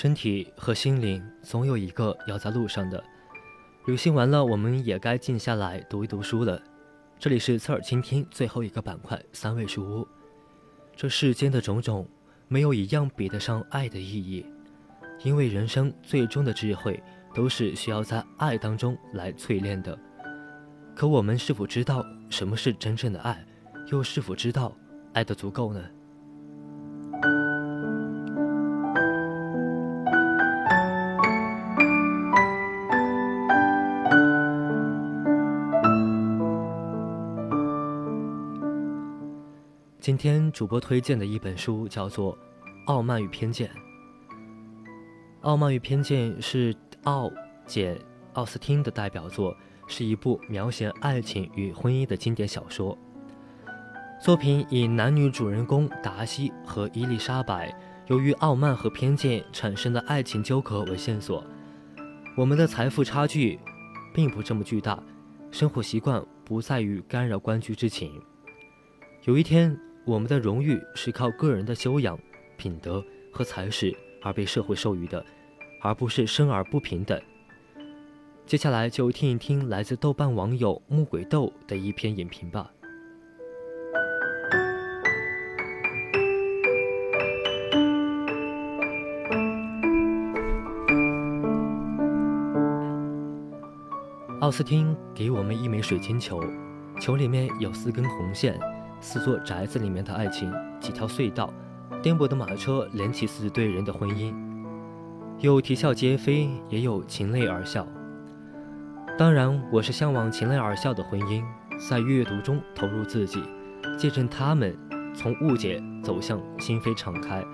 身体和心灵总有一个要在路上的。旅行完了，我们也该静下来读一读书了。这里是侧耳倾听最后一个板块——三味书屋。这世间的种种，没有一样比得上爱的意义，因为人生最终的智慧都是需要在爱当中来淬炼的。可我们是否知道什么是真正的爱，又是否知道爱的足够呢？天主播推荐的一本书叫做《傲慢与偏见》。《傲慢与偏见》是奥简·奥斯汀的代表作，是一部描写爱情与婚姻的经典小说。作品以男女主人公达西和伊丽莎白由于傲慢和偏见产生的爱情纠葛为线索。我们的财富差距并不这么巨大，生活习惯不在于干扰官居之情。有一天。我们的荣誉是靠个人的修养、品德和才识而被社会授予的，而不是生而不平等。接下来就听一听来自豆瓣网友木鬼豆的一篇影评吧。奥斯汀给我们一枚水晶球，球里面有四根红线。四座宅子里面的爱情，几条隧道，颠簸的马车连起四对人的婚姻，有啼笑皆非，也有情泪而笑。当然，我是向往情泪而笑的婚姻，在阅读中投入自己，见证他们从误解走向心扉敞开，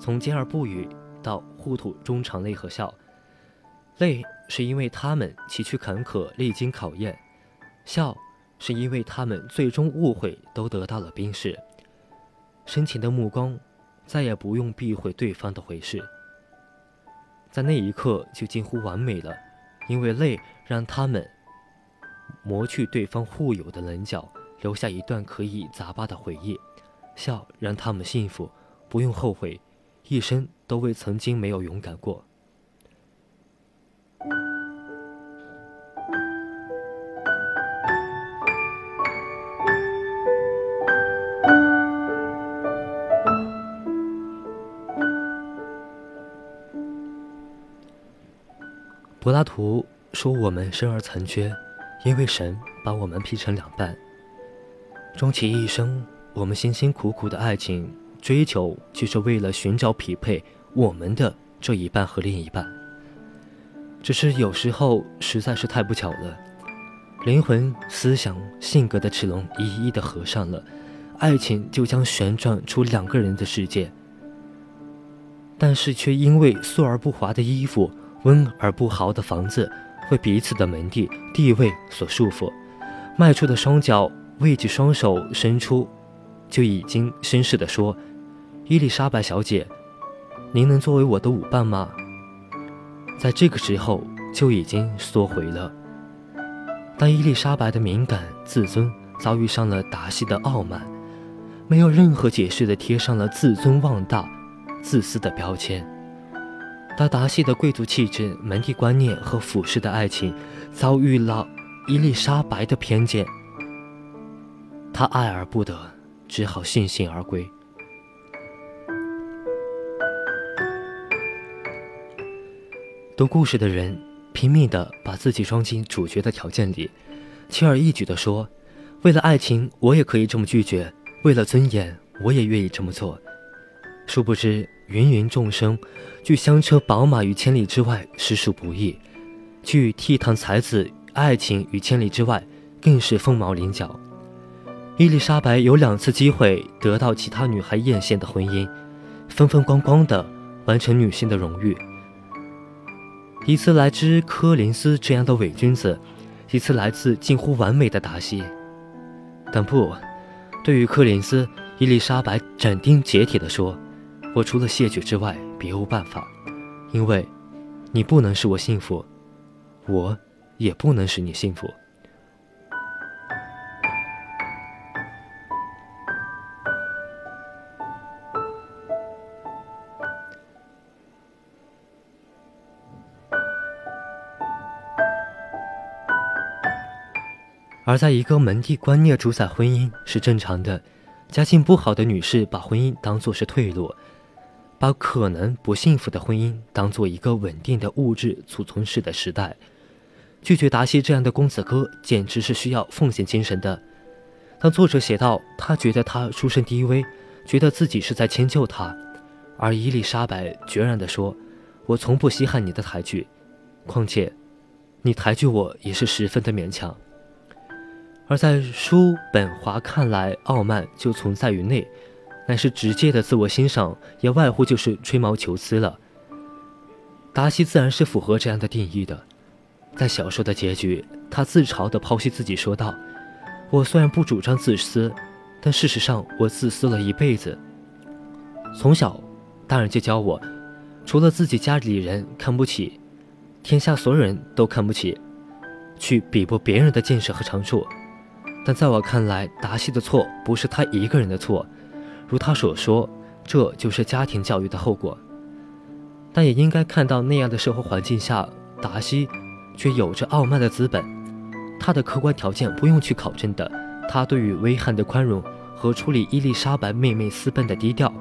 从坚而不语到互吐衷肠泪和笑。泪是因为他们崎岖坎坷，历经考验；笑。是因为他们最终误会都得到了冰释，深情的目光再也不用避讳对方的回视，在那一刻就近乎完美了，因为泪让他们磨去对方互有的棱角，留下一段可以砸巴的回忆；笑让他们幸福，不用后悔，一生都为曾经没有勇敢过。柏拉图说：“我们生而残缺，因为神把我们劈成两半。终其一生，我们辛辛苦苦的爱情追求，就是为了寻找匹配我们的这一半和另一半。只是有时候实在是太不巧了，灵魂、思想、性格的齿轮一一的合上了，爱情就将旋转出两个人的世界。但是却因为素而不华的衣服。”温而不豪的房子，为彼此的门第地位所束缚，迈出的双脚未及双手伸出，就已经绅士地说：“伊丽莎白小姐，您能作为我的舞伴吗？”在这个时候就已经缩回了。当伊丽莎白的敏感自尊遭遇上了达西的傲慢，没有任何解释的贴上了自尊妄大、自私的标签。他达西的贵族气质、门第观念和俯视的爱情遭遇了伊丽莎白的偏见，他爱而不得，只好悻悻而归。读故事的人拼命地把自己装进主角的条件里，轻而易举地说：“为了爱情，我也可以这么拒绝；为了尊严，我也愿意这么做。”殊不知。芸芸众生，拒香车宝马于千里之外，实属不易；拒倜傥才子爱情于千里之外，更是凤毛麟角。伊丽莎白有两次机会得到其他女孩艳羡的婚姻，风风光光的完成女性的荣誉。一次来自柯林斯这样的伪君子，一次来自近乎完美的达西。但不，对于柯林斯，伊丽莎白斩钉截铁地说：“我除了谢绝之外，别无办法，因为，你不能使我幸福，我也不能使你幸福。”而在一个门第观念主宰婚姻是正常的，家境不好的女士把婚姻当作是退路，把可能不幸福的婚姻当做一个稳定的物质储存室的时代。拒绝达西这样的公子哥，简直是需要奉献精神的。当作者写道，他觉得他出身低微，觉得自己是在迁就他，而伊丽莎白决然地说：“我从不稀罕你的抬举，况且，你抬举我也是十分的勉强。”而在叔本华看来，傲慢就存在于内，乃是直接的自我欣赏，也外乎就是吹毛求疵了。达西自然是符合这样的定义的。在小说的结局，他自嘲地剖析自己说道：“我虽然不主张自私，但事实上我自私了一辈子。从小，大人就教我，除了自己家里人看不起，天下所有人都看不起，去比搏别人的见识和长处。”但在我看来，达西的错不是他一个人的错，如他所说，这就是家庭教育的后果。但也应该看到，那样的社会环境下，达西却有着傲慢的资本。他的客观条件不用去考证的，他对于威汉的宽容和处理伊丽莎白妹妹私奔的低调，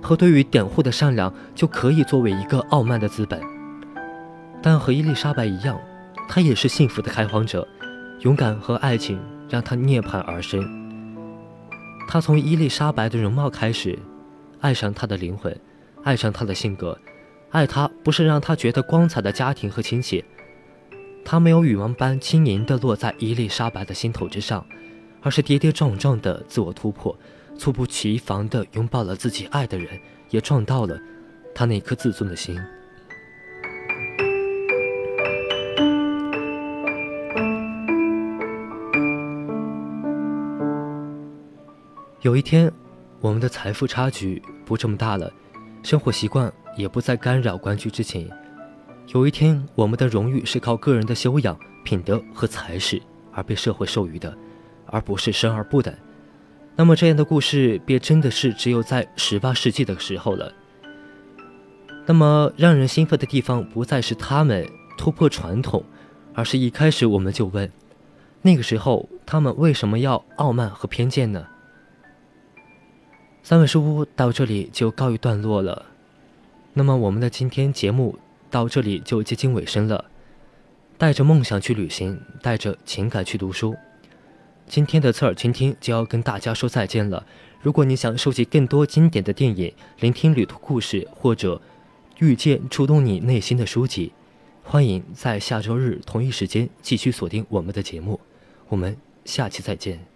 和对于典护的善良，就可以作为一个傲慢的资本。但和伊丽莎白一样，他也是幸福的开荒者，勇敢和爱情。让他涅槃而生。他从伊丽莎白的容貌开始，爱上她的灵魂，爱上她的性格，爱她不是让他觉得光彩的家庭和亲戚，他没有羽毛般轻盈地落在伊丽莎白的心头之上，而是跌跌撞撞的自我突破，猝不及防地拥抱了自己爱的人，也撞到了他那颗自尊的心。有一天，我们的财富差距不这么大了，生活习惯也不再干扰关雎之情。有一天，我们的荣誉是靠个人的修养、品德和才识而被社会授予的，而不是生而不等。那么，这样的故事便真的是只有在十八世纪的时候了。那么，让人兴奋的地方不再是他们突破传统，而是一开始我们就问：那个时候他们为什么要傲慢和偏见呢？三味书屋到这里就告一段落了，那么我们的今天节目到这里就接近尾声了。带着梦想去旅行，带着情感去读书。今天的侧耳倾听就要跟大家说再见了。如果你想收集更多经典的电影，聆听旅途故事，或者遇见触动你内心的书籍，欢迎在下周日同一时间继续锁定我们的节目。我们下期再见。